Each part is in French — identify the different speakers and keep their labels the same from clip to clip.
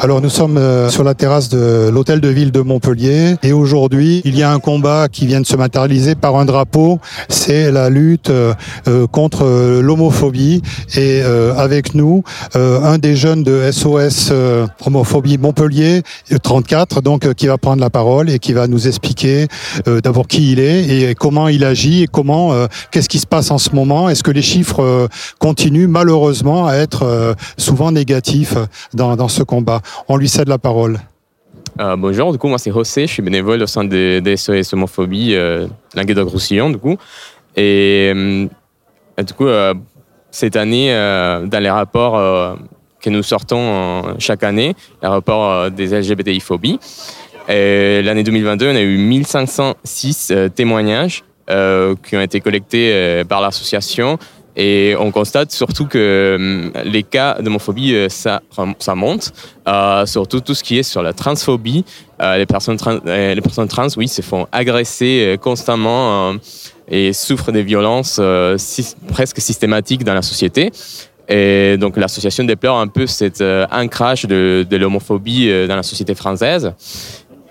Speaker 1: Alors nous sommes euh, sur la terrasse de l'hôtel de ville de Montpellier et aujourd'hui il y a un combat qui vient de se matérialiser par un drapeau, c'est la lutte euh, euh, contre l'homophobie et avec nous un des jeunes de SOS homophobie Montpellier 34 donc qui va prendre la parole et qui va nous expliquer d'abord qui il est et comment il agit et comment qu'est-ce qui se passe en ce moment, est-ce que les chiffres continuent malheureusement à être souvent négatifs dans, dans ce combat? On lui cède la parole.
Speaker 2: Euh, bonjour, du coup, moi c'est José, je suis bénévole au sein des, des SOS Homophobie, euh, Languedoc-Roussillon, du coup. Et euh, du coup, euh, cette année, dans les rapports que nous sortons chaque année, les rapports des LGBTI-phobies, l'année 2022, on a eu 1506 témoignages qui ont été collectés par l'association et on constate surtout que hum, les cas d'homophobie, euh, ça, monte. Euh, surtout tout ce qui est sur la transphobie. Euh, les, personnes trans, les personnes trans, oui, se font agresser constamment et souffrent des violences presque systématiques dans la société. Et donc l'association déplore un peu cet ancrage de, de l'homophobie dans la société française.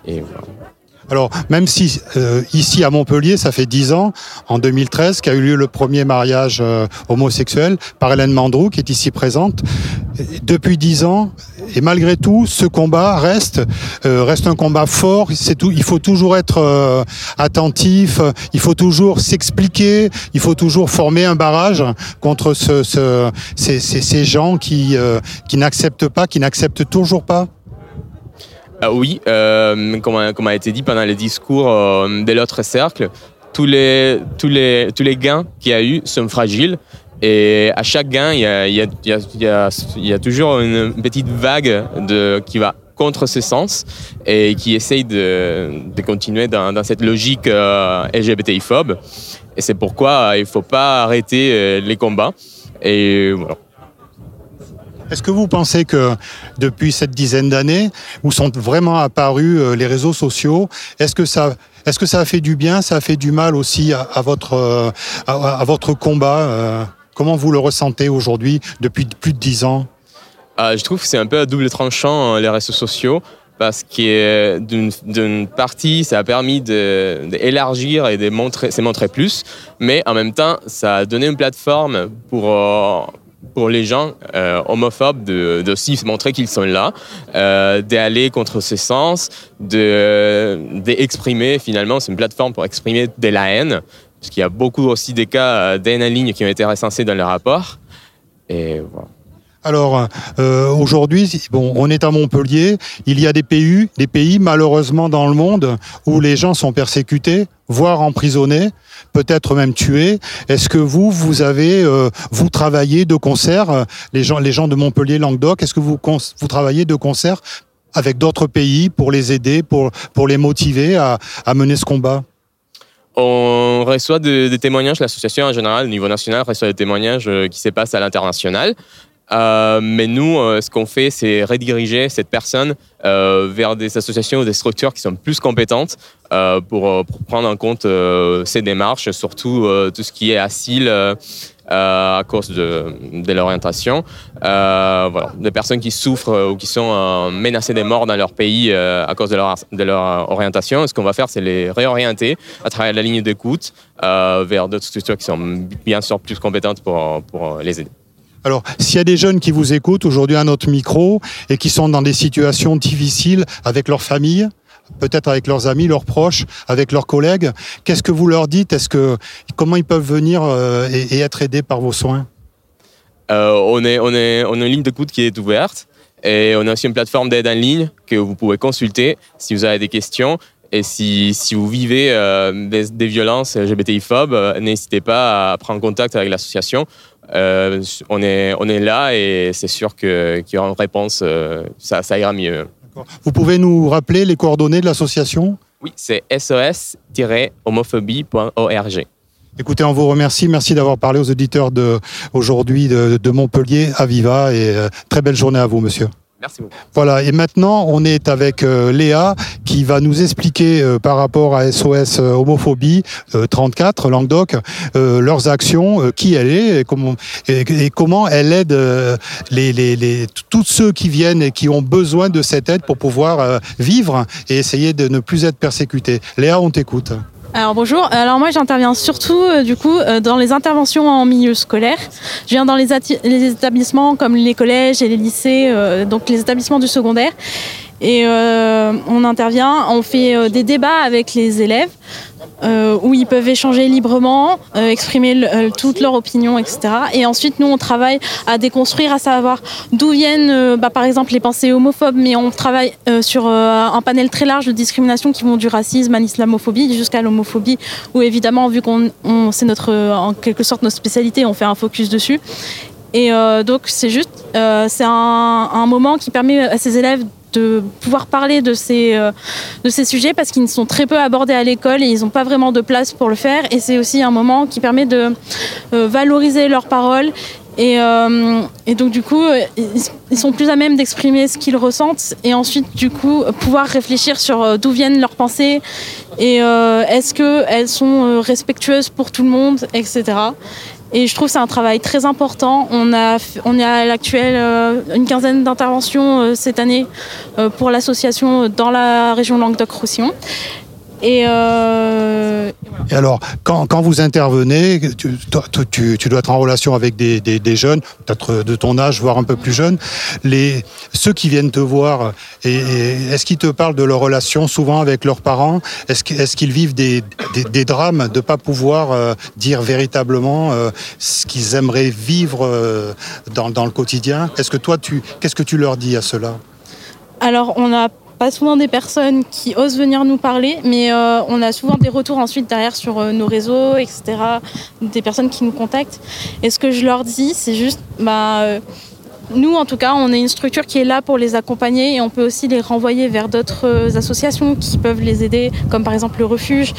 Speaker 2: Et voilà.
Speaker 1: Alors, même si euh, ici à Montpellier, ça fait dix ans, en 2013, qu'a eu lieu le premier mariage euh, homosexuel par Hélène Mandrou, qui est ici présente. Depuis dix ans, et malgré tout, ce combat reste euh, reste un combat fort. C'est. Il faut toujours être attentif. Il faut toujours s'expliquer. Il faut toujours former un barrage contre ce, ce, ces, gens qui qui n'acceptent pas, qui n'acceptent toujours pas.
Speaker 2: Ah oui, euh, comme, a, comme, a, été dit pendant les discours euh, de l'autre cercle, tous les, tous, les, tous les gains qu'il y a eu sont fragiles. Et à chaque gain, il y a, y a, y a, y a toujours une petite vague de, qui va contre ce sens et qui essaye de, de continuer dans, dans, cette logique euh, LGBTI-phobe. Et c'est pourquoi il ne faut pas arrêter euh, les combats. Et voilà.
Speaker 1: Est-ce que vous pensez que depuis cette dizaine d'années, où sont vraiment apparus euh, les réseaux sociaux, est-ce que ça, est-ce que ça a fait du bien, ça a fait du mal aussi à, votre, euh, à, votre combat euh, Comment vous le ressentez aujourd'hui depuis plus de dix ans?
Speaker 2: Je trouve que c'est un peu à double tranchant les réseaux sociaux parce que d'une partie, ça a permis d'élargir et de montrer, se montrer plus, mais en même temps, ça a donné une plateforme pour pour les gens euh, homophobes de, de aussi montrer qu'ils sont là, euh, d'aller contre ce sens, d'exprimer de, finalement, c'est une plateforme pour exprimer de la haine, parce qu'il y a beaucoup aussi des cas euh, d'haine en ligne qui ont été recensés dans le rapport. Et voilà.
Speaker 1: Alors euh, aujourd'hui, bon, on est à Montpellier. Il y a des pays, des pays malheureusement dans le monde où les gens sont persécutés, voire emprisonnés, peut-être même tués. Est-ce que vous, vous avez, euh, vous travaillez de concert, les gens, les gens de Montpellier, Languedoc, est-ce que vous, travaillez de concert avec d'autres pays pour les aider, pour, les motiver à, à mener ce combat?
Speaker 2: On reçoit des, des témoignages, l'association en général, au niveau national, reçoit des témoignages euh, qui se passent à l'international. Euh, mais nous, euh, ce qu'on fait, c'est rediriger cette personne euh, vers des associations ou des structures qui sont plus compétentes euh, pour, pour, prendre en compte euh, ces démarches, surtout tout ce qui est asile à cause de, de l'orientation. voilà, des personnes qui souffrent ou qui sont menacées de mort dans leur pays à cause de leur, de leur orientation. ce qu'on va faire, c'est les réorienter à travers la ligne d'écoute vers d'autres structures qui sont bien sûr plus compétentes pour, pour les aider.
Speaker 1: Alors, s'il y a des jeunes qui vous écoutent aujourd'hui à notre micro et qui sont dans des situations difficiles avec leur famille, peut-être avec leurs amis, leurs proches, avec leurs collègues, qu'est-ce que vous leur dites? Comment ils peuvent venir euh, et, être aidés par vos soins?
Speaker 2: Euh, on, a une ligne d'écoute qui est ouverte et on a aussi une plateforme d'aide en ligne que vous pouvez consulter si vous avez des questions. Et si, vous vivez euh, des, des, violences LGBTI-phobes, n'hésitez pas à prendre contact avec l'association. Euh, on, est, on est là et c'est sûr qu'il y aura une réponse, euh, ça, ça ira mieux.
Speaker 1: Vous pouvez nous rappeler les coordonnées de l'association?
Speaker 2: Oui, c'est sos-homophobie.org.
Speaker 1: Écoutez, on vous remercie. Merci d'avoir parlé aux auditeurs d'aujourd'hui de, de, Montpellier à Viva et euh, très belle journée à vous, monsieur.
Speaker 2: Merci beaucoup.
Speaker 1: Voilà, et maintenant on est avec euh, Léa qui va nous expliquer euh, par rapport à SOS euh, Homophobie 34 Languedoc leurs actions, qui elle est et comment, et, comment elle aide les, les, les, tous ceux qui viennent et qui ont besoin de cette aide pour pouvoir vivre et essayer de ne plus être persécutés. Léa, on t'écoute.
Speaker 3: Alors bonjour, alors moi j'interviens surtout euh, du coup euh, dans les interventions en milieu scolaire. Je viens dans les, établissements comme les collèges et les lycées, euh, donc les établissements du secondaire. Et on intervient, on fait des débats avec les élèves euh, où ils peuvent échanger librement, euh, exprimer euh, toutes leurs opinions, etc. Et ensuite, nous, on travaille à déconstruire, à savoir d'où viennent, bah, par exemple, les pensées homophobes, mais on travaille sur un panel très large de discriminations qui vont du racisme à l'islamophobie jusqu'à l'homophobie, où évidemment, vu qu'on c'est notre, en quelque sorte notre spécialité, on fait un focus dessus. Et donc, c'est juste, c'est un moment qui permet à ces élèves de pouvoir parler de ces, euh, de ces sujets parce qu'ils sont très peu abordés à l'école et ils n'ont pas vraiment de place pour le faire. Et c'est aussi un moment qui permet de euh, valoriser leurs paroles. Et, euh, et, donc du coup, ils sont plus à même d'exprimer ce qu'ils ressentent et ensuite du coup pouvoir réfléchir sur d'où viennent leurs pensées et est-ce qu'elles sont respectueuses pour tout le monde, etc. Et je trouve que c'est un travail très important. On a, on est à l'actuel euh, une quinzaine d'interventions euh, cette année euh, pour l'association dans la région Languedoc-Roussillon. Et,
Speaker 1: euh, et, alors, quand, quand, vous intervenez, tu, tu, tu, dois être en relation avec des, des, des jeunes, peut-être de ton âge, voire un peu plus jeunes. Les, ceux qui viennent te voir, et, est-ce qu'ils te parlent de leur relation souvent avec leurs parents? Est-ce qu'ils vivent des, des, drames de ne pas pouvoir euh, dire véritablement euh, ce qu'ils aimeraient vivre dans, dans le quotidien? Est-ce que toi, qu'est-ce que tu leur dis à cela
Speaker 3: Alors, on a pas souvent des personnes qui osent venir nous parler, mais euh, on a souvent des retours ensuite derrière sur euh, nos réseaux, etc. Des personnes qui nous contactent. Et ce que je leur dis, c'est juste, bah, euh, nous, en tout cas, on est une structure qui est là pour les accompagner et on peut aussi les renvoyer vers d'autres euh, associations qui peuvent les aider, comme par exemple le refuge.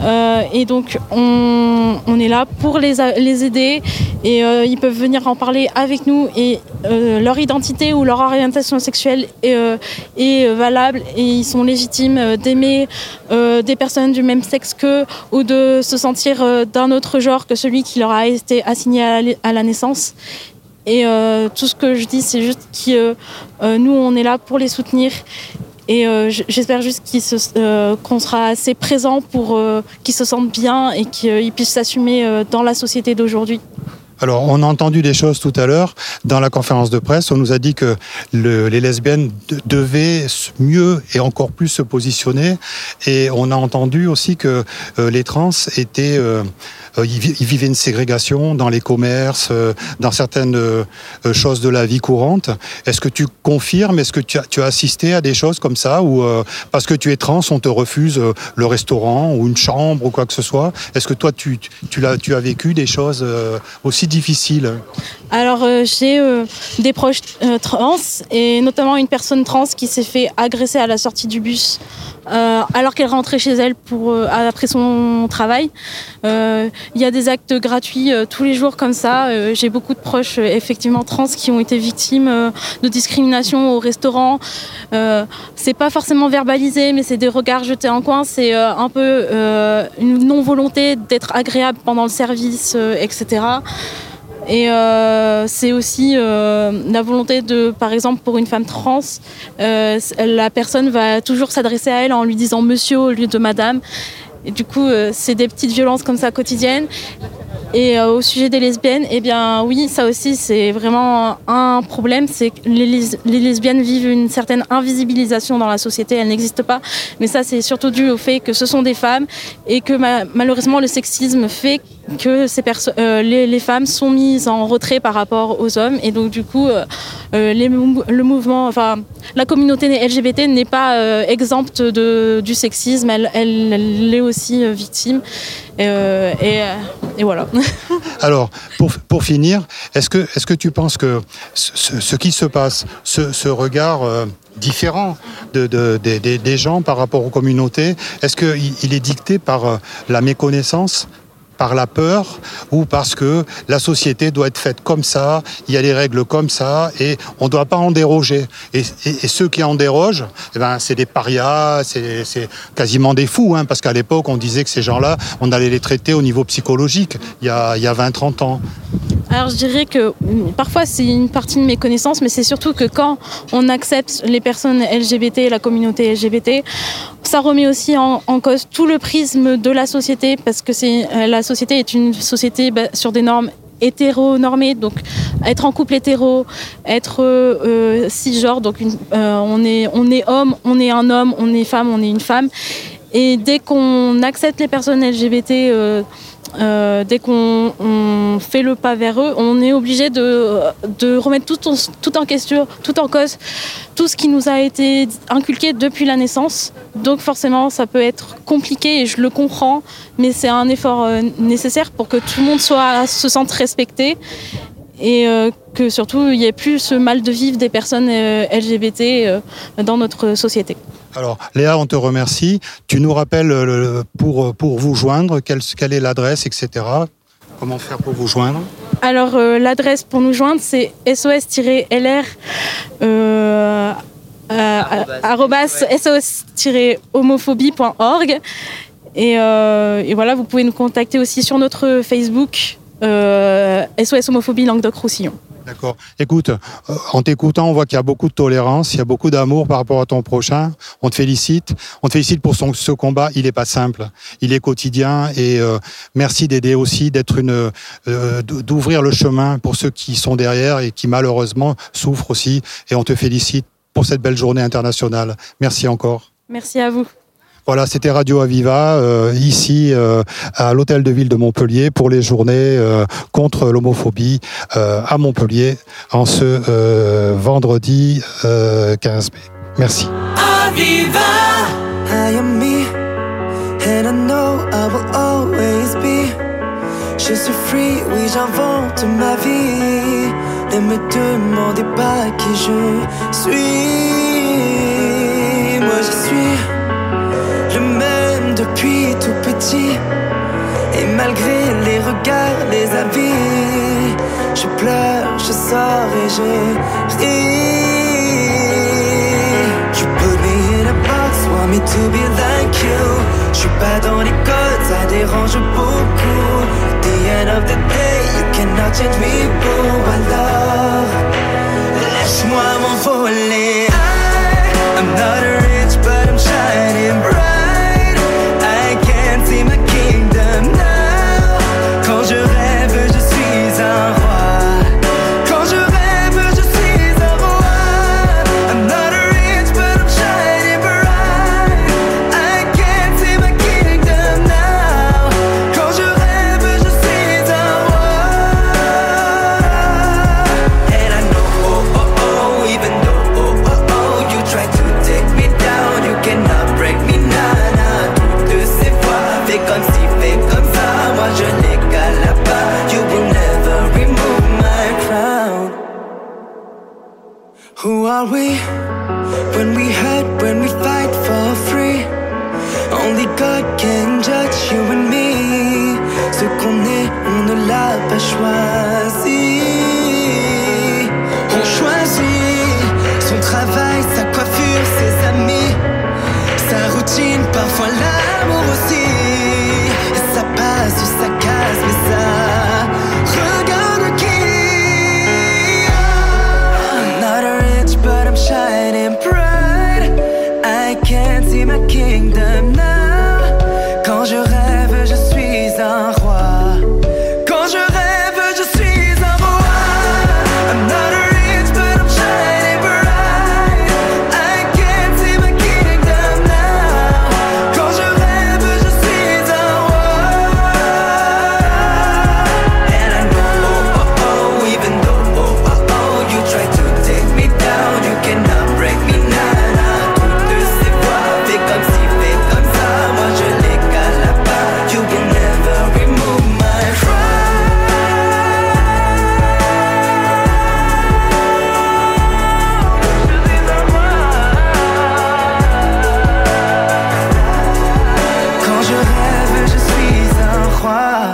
Speaker 3: Euh, et donc, on, est là pour les, aider et euh, ils peuvent venir en parler avec nous et leur identité ou leur orientation sexuelle est, valable et ils sont légitimes d'aimer des personnes du même sexe qu'eux ou de se sentir d'un autre genre que celui qui leur a été assigné à la naissance. Et euh, tout ce que je dis, c'est juste que euh, nous, on est là pour les soutenir. Et euh, j'espère juste euh, qu'on sera assez présent pour euh, qu'ils se sentent bien et qu'ils puissent s'assumer dans la société d'aujourd'hui.
Speaker 1: Alors, on a entendu des choses tout à l'heure dans la conférence de presse. On nous a dit que le, les lesbiennes de, devaient mieux et encore plus se positionner. Et on a entendu aussi que euh, les trans étaient euh, euh, ils vivaient une ségrégation dans les commerces, euh, dans certaines euh, choses de la vie courante. Est-ce que tu confirmes Est-ce que tu as, assisté à des choses comme ça ou parce que tu es trans, on te refuse le restaurant ou une chambre ou quoi que ce soit? Est-ce que toi, tu, as, tu as vécu des choses aussi difficiles?
Speaker 3: Alors, j'ai des proches trans et notamment une personne trans qui s'est fait agresser à la sortie du bus euh, alors qu'elle rentrait chez elle euh, après son travail. Euh, il y a des actes gratuits tous les jours comme ça. J'ai beaucoup de proches effectivement trans qui ont été victimes de discrimination au restaurant. c'est pas forcément verbalisé, mais c'est des regards jetés en coin. C'est un peu une non-volonté d'être agréable pendant le service, etc. Et euh, c'est aussi euh, la volonté de, par exemple, pour une femme trans, euh, la personne va toujours s'adresser à elle en lui disant monsieur au lieu de madame. Et du coup, c'est des petites violences comme ça quotidiennes. Et au sujet des lesbiennes, eh bien oui, ça aussi c'est vraiment un problème, c'est que les, les, lesbiennes vivent une certaine invisibilisation dans la société, elles n'existent pas. Mais ça c'est surtout dû au fait que ce sont des femmes et que ma malheureusement le sexisme fait que ces euh, les, femmes sont mises en retrait par rapport aux hommes. Et donc du coup euh, euh le mouvement, enfin la communauté LGBT n'est pas exempte de, du sexisme, elle, est aussi victime. Et, voilà.
Speaker 1: Alors, pour, pour finir, est-ce que, est que tu penses que ce, qui se passe, ce, regard différent de, de, de, des gens par rapport aux communautés, est-ce qu'il il est dicté par la méconnaissance
Speaker 4: par la peur ou parce que la société doit être faite comme ça, il y a des règles comme ça et on ne doit pas en déroger. Et, ceux qui en dérogent, eh ben, c'est des parias, c'est quasiment des fous, hein, parce qu'à l'époque on disait que ces gens-là, on allait les traiter au niveau psychologique il y a, il y a 20-30 ans.
Speaker 3: Alors je dirais que parfois c'est une partie de mes connaissances, mais c'est surtout que quand on accepte les personnes LGBT, la communauté LGBT, ça remet aussi en, cause tout le prisme de la société, parce que euh, la société est une société bah, sur des normes hétéronormées, donc être en couple hétéro, être euh, euh cisgenre, donc on, est, homme, on est un homme, on est femme, on est une femme. Et dès qu'on accepte les personnes LGBT, dès qu'on fait le pas vers eux, on est obligé de, remettre tout en, question, tout en cause, tout ce qui nous a été inculqué depuis la naissance. Donc forcément, ça peut être compliqué et je le comprends, mais c'est un effort euh, nécessaire pour que tout le monde se sente respecté et euh, que surtout il n'y ait plus ce mal de vivre des personnes LGBT dans notre société.
Speaker 4: Alors, Léa, on te remercie. Tu nous rappelles euh, pour, pour vous joindre, quelle, quelle est l'adresse, etc. Comment faire pour vous joindre?
Speaker 3: Alors, euh, l'adresse pour nous joindre, c'est sos-lr euh, sos-homophobie.org. Et, et, voilà, vous pouvez nous contacter aussi sur notre Facebook SOS Homophobie Languedoc-Roussillon.
Speaker 4: D'accord. Écoute, euh, en t'écoutant, on voit qu'il y a beaucoup de tolérance, il y a beaucoup d'amour par rapport à ton prochain. On te félicite. On te félicite pour son, ce combat. Il n'est pas simple. Il est quotidien et euh, merci d'aider aussi, d'être une, euh, d'ouvrir le chemin pour ceux qui sont derrière et qui malheureusement souffrent aussi. Et on te félicite pour cette belle journée internationale. Merci encore.
Speaker 3: Merci à vous.
Speaker 4: Voilà, c'était Radio Aviva, euh, ici euh, à l'hôtel de ville de Montpellier pour les journées euh, contre l'homophobie à Montpellier en ce vendredi 15 mai. Merci. Aviva. I am me, and I know I will always be. Je suis free, oui j'invente ma vie. Ne me demandez pas qui je suis. Depuis tout petit. Et malgré les regards, les avis, je pleure, je sors et je ris. You put me in a box, want me to be like you. Je suis pas dans les codes, ça dérange beaucoup. At the end of the day, you cannot change me, boo. Alors, laisse-moi m'envoler.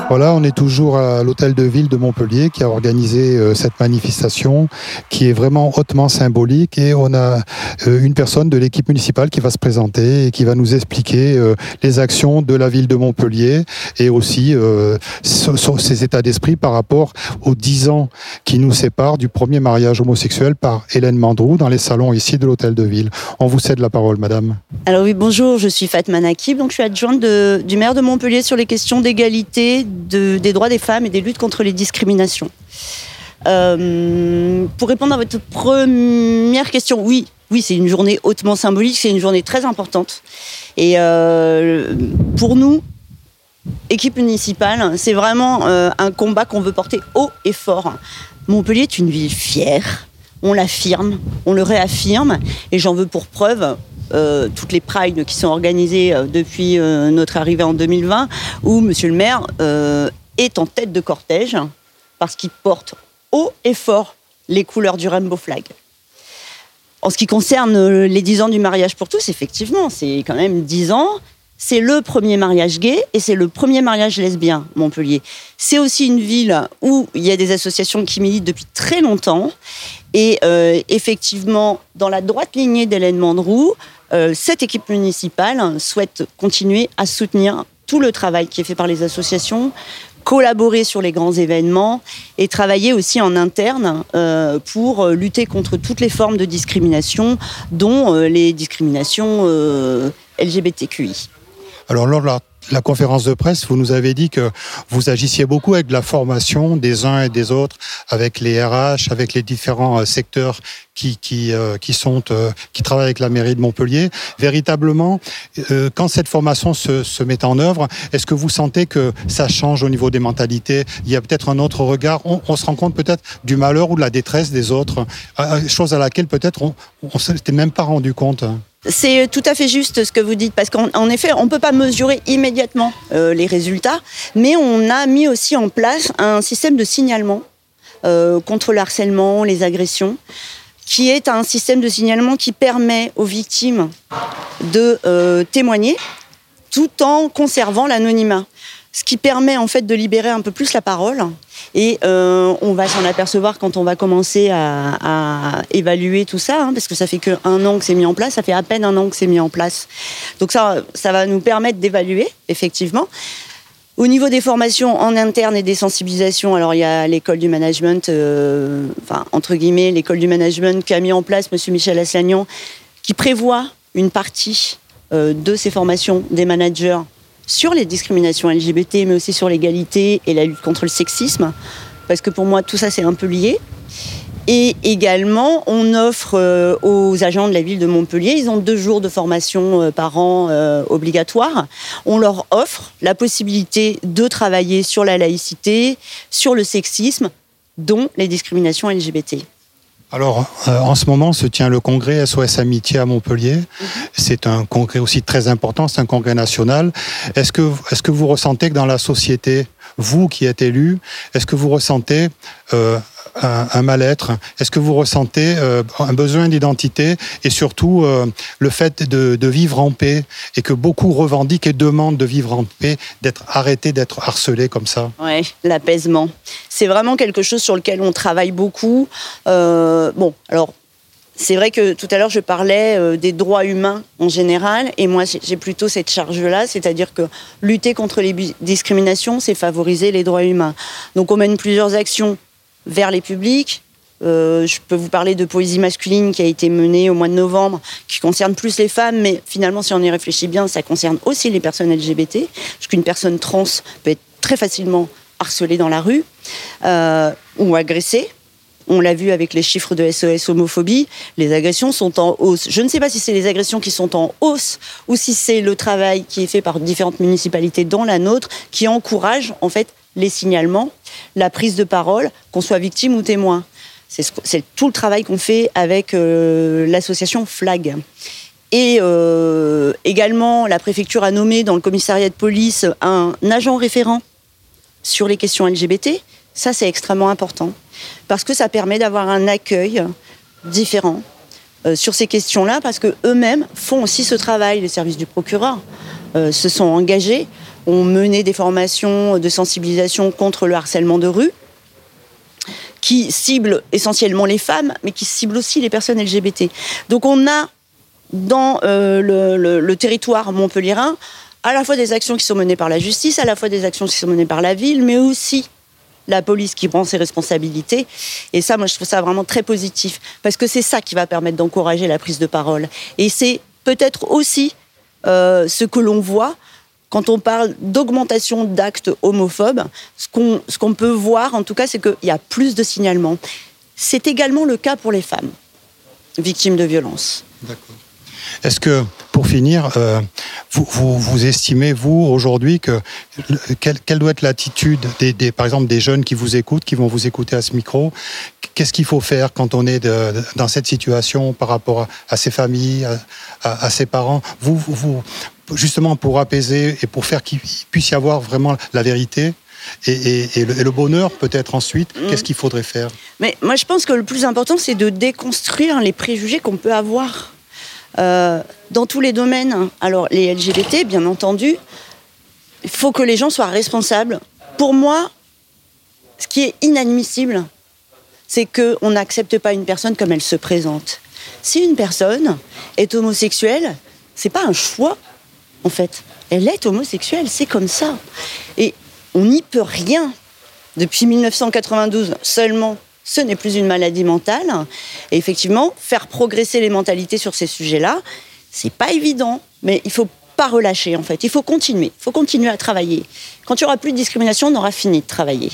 Speaker 1: Voilà, on est toujours à l'hôtel de ville de Montpellier qui a organisé euh, cette manifestation qui est vraiment hautement symbolique et on a euh, une personne de l'équipe municipale qui va se présenter et qui va nous expliquer euh, les actions de la ville de Montpellier et aussi ses états d'esprit par rapport aux dix ans qui nous séparent du premier mariage homosexuel par Hélène Mandrou dans les salons ici de l'hôtel de ville. On vous cède la parole, madame.
Speaker 5: Alors oui, bonjour, je suis Fatma Nakib, donc je suis adjointe du maire de Montpellier sur les questions d'égalité, des droits des femmes et des luttes contre les discriminations. Euh, pour répondre à votre première question, oui, oui, c'est une journée hautement symbolique, c'est une journée très importante. Et euh, pour nous, équipe municipale, c'est vraiment euh, un combat qu'on veut porter haut et fort. Montpellier est une ville fière, on l'affirme, on le réaffirme, et j'en veux pour preuve euh, toutes les prides qui sont organisées euh, depuis euh, notre arrivée en 2020, où Monsieur le maire est en tête de cortège parce qu'il porte haut et fort les couleurs du Rainbow Flag. En ce qui concerne les 10 ans du mariage pour tous, effectivement, c'est quand même 10 ans. C'est le premier mariage gay et c'est le premier mariage lesbien, Montpellier. C'est aussi une ville où il y a des associations qui militent depuis très longtemps. Et effectivement, dans la droite lignée d'Hélène Mandrou, euh, cette équipe municipale souhaite continuer à soutenir tout le travail qui est fait par les associations, collaborer sur les grands événements et travailler aussi en interne euh, pour lutter contre toutes les formes de discrimination, dont euh, les discriminations LGBTQI.
Speaker 1: Alors lors de la la conférence de presse, vous nous avez dit que vous agissiez beaucoup avec la formation des uns et des autres, avec les RH, avec les différents euh, secteurs qui qui euh, qui sont euh, qui travaillent avec la mairie de Montpellier. Véritablement, quand cette formation se, se met en œuvre, est-ce que vous sentez que ça change au niveau des mentalités? Il y a peut-être un autre regard. On, on se rend compte peut-être du malheur ou de la détresse des autres, chose à laquelle peut-être on, on s'était même pas rendu compte.
Speaker 5: C'est tout à fait juste ce que vous dites, parce qu'en effet, on ne peut pas mesurer immédiatement euh, les résultats, mais on a mis aussi en place un système de signalement euh, contre le harcèlement, les agressions, qui est un système de signalement qui permet aux victimes de euh, témoigner tout en conservant l'anonymat ce qui permet en fait de libérer un peu plus la parole. Et euh, on va s'en apercevoir quand on va commencer à, évaluer tout ça, hein, parce que ça fait qu'un an que c'est mis en place, ça fait à peine un an que c'est mis en place. Donc ça, ça va nous permettre d'évaluer, effectivement. Au niveau des formations en interne et des sensibilisations, alors il y a l'école du management, euh, enfin entre guillemets l'école du management qui a mis en place Monsieur Michel Aslagnan, qui prévoit une partie euh, de ces formations des managers sur les discriminations LGBT, mais aussi sur l'égalité et la lutte contre le sexisme, parce que pour moi, tout ça, c'est un peu lié. Et également, on offre euh, aux agents de la ville de Montpellier, ils ont deux jours de formation euh, par an euh, obligatoire. On leur offre la possibilité de travailler sur la laïcité, sur le sexisme, dont les discriminations LGBT.
Speaker 1: Alors, euh, en ce moment se tient le congrès SOS Amitié à Montpellier. Mhm. C'est un congrès aussi très important, c'est un congrès national. Est-ce que, est-ce que vous ressentez que dans la société, vous qui êtes élu, est-ce que vous ressentez euh, un, mal-être Est-ce que vous ressentez euh, un besoin d'identité et surtout euh, le fait de, vivre en paix et que beaucoup revendiquent et demandent de vivre en paix, d'être arrêtés d'être harcelés comme ça?
Speaker 5: Oui, l'apaisement. C'est vraiment quelque chose sur lequel on travaille beaucoup. Euh, bon, alors c'est vrai que tout à l'heure, je parlais des droits humains en général, et moi, j'ai plutôt cette charge-là, c'est-à-dire que lutter contre les discriminations, c'est favoriser les droits humains. Donc, on mène plusieurs actions vers les publics. Euh, je peux vous parler de poésie masculine qui a été menée au mois de novembre, qui concerne plus les femmes, mais finalement, si on y réfléchit bien, ça concerne aussi les personnes LGBT, parce qu'une personne trans peut être très facilement harcelée dans la rue euh, ou agressée. On l'a vu avec les chiffres de SOS homophobie, les agressions sont en hausse. Je ne sais pas si c'est les agressions qui sont en hausse ou si c'est le travail qui est fait par différentes municipalités dans la nôtre qui encourage en fait les signalements, la prise de parole, qu'on soit victime ou témoin. C'est tout le travail qu'on fait avec euh, l'association FLAG. Et euh, également, la préfecture a nommé dans le commissariat de police un agent référent sur les questions LGBT. Ça, c'est extrêmement important parce que ça permet d'avoir un accueil différent euh, sur ces questions-là, parce que eux-mêmes font aussi ce travail. Les services du procureur se sont engagés ont mené des formations de sensibilisation contre le harcèlement de rue qui ciblent essentiellement les femmes, mais qui ciblent aussi les personnes LGBT. Donc on a dans euh, le, territoire montpelliérain à la fois des actions qui sont menées par la justice, à la fois des actions qui sont menées par la ville, mais aussi la police qui prend ses responsabilités. Et ça, moi, je trouve ça vraiment très positif, parce que c'est ça qui va permettre d'encourager la prise de parole. Et c'est peut-être aussi euh, ce que l'on voit quand on parle d'augmentation d'actes homophobes. Ce qu'on qu'on peut voir, en tout cas, c'est qu'il y a plus de signalements. C'est également le cas pour les femmes victimes de violences.
Speaker 1: Est-ce que, pour finir, euh, vous, vous, vous, estimez, vous, aujourd'hui, que quelle, quelle, doit être l'attitude, des, des, par exemple, des jeunes qui vous écoutent, qui vont vous écouter à ce micro? Qu'est-ce qu'il faut faire quand on est dans cette situation par rapport à, ses familles, à, à, à, ses parents? Vous, vous, justement, pour apaiser et pour faire qu'il puisse y avoir vraiment la vérité et, et, et, le, et, le, bonheur peut-être ensuite, mmh. qu'est-ce qu'il faudrait faire?
Speaker 5: Mais moi je pense que le plus important c'est de déconstruire les préjugés qu'on peut avoir euh, dans tous les domaines. Alors les LGBT, bien entendu, il faut que les gens soient responsables. Pour moi, ce qui est inadmissible, c'est qu'on n'accepte pas une personne comme elle se présente. Si une personne est homosexuelle, c'est pas un choix, en fait. Elle est homosexuelle, c'est comme ça. Et on n'y peut rien. Depuis 1992 seulement, ce n'est plus une maladie mentale. Et effectivement, faire progresser les mentalités sur ces sujets-là, c'est pas évident, mais il faut pas relâcher en fait. Il faut continuer, il faut continuer à travailler. Quand il y aura plus de discrimination, on aura fini de travailler.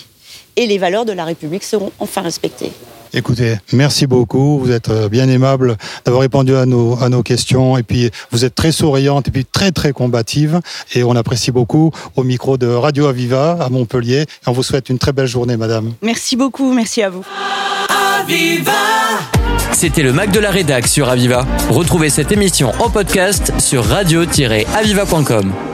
Speaker 5: Et les valeurs de la République seront enfin respectées.
Speaker 1: Écoutez, merci beaucoup. Vous êtes euh, bien aimable d'avoir répondu à nos, à nos questions. Et puis, vous êtes très souriante et puis très, très combative. Et on apprécie beaucoup au micro de Radio Aviva à Montpellier. Et on vous souhaite une très belle journée, madame.
Speaker 5: Merci beaucoup. Merci à vous.
Speaker 6: Aviva C'était le Mac de la Rédac sur Aviva. Retrouvez cette émission en podcast sur radio-aviva.com.